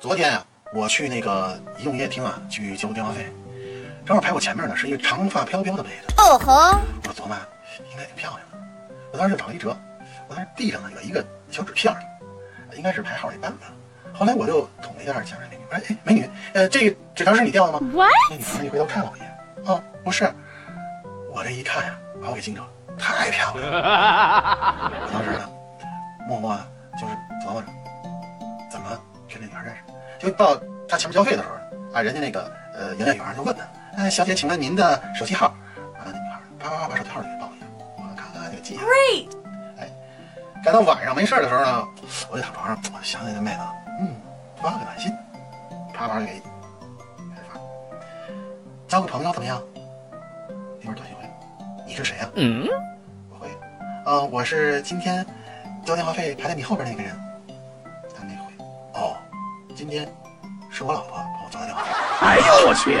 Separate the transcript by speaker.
Speaker 1: 昨天啊，我去那个移动营业厅啊，去交电话费，正好排我前面呢是一个长发飘飘的妹子。
Speaker 2: 哦吼，
Speaker 1: 我琢磨应该挺漂亮的，我当时就找了一折，我当时地上呢有一个小纸片儿，应该是排号那班子。后来我就捅了一下前面那美女，哎哎，美女，呃，这个纸条是你掉的吗？那女孩一回头看了我一眼，啊，不是，我这一看呀，把我给惊着了，太漂亮了。我当时呢，默默认识。就到他前面交费的时候，啊，人家那个呃营业员就问他，哎，小姐，请问您的手机号？啊，那女孩啪啪啪把手机号就给报一下，我看看这个记下来。
Speaker 2: Great！
Speaker 1: 赶到晚上没事的时候呢，我就躺床上，我想起那妹子，嗯，发个短信，啪啪就给给她发，交个朋友怎么样？那边短信回，你是谁呀、
Speaker 2: 嗯，
Speaker 1: 我回，呃，我是今天交电话费排在你后边那个人。今天是我老婆帮我做的。
Speaker 3: 哎呦我去！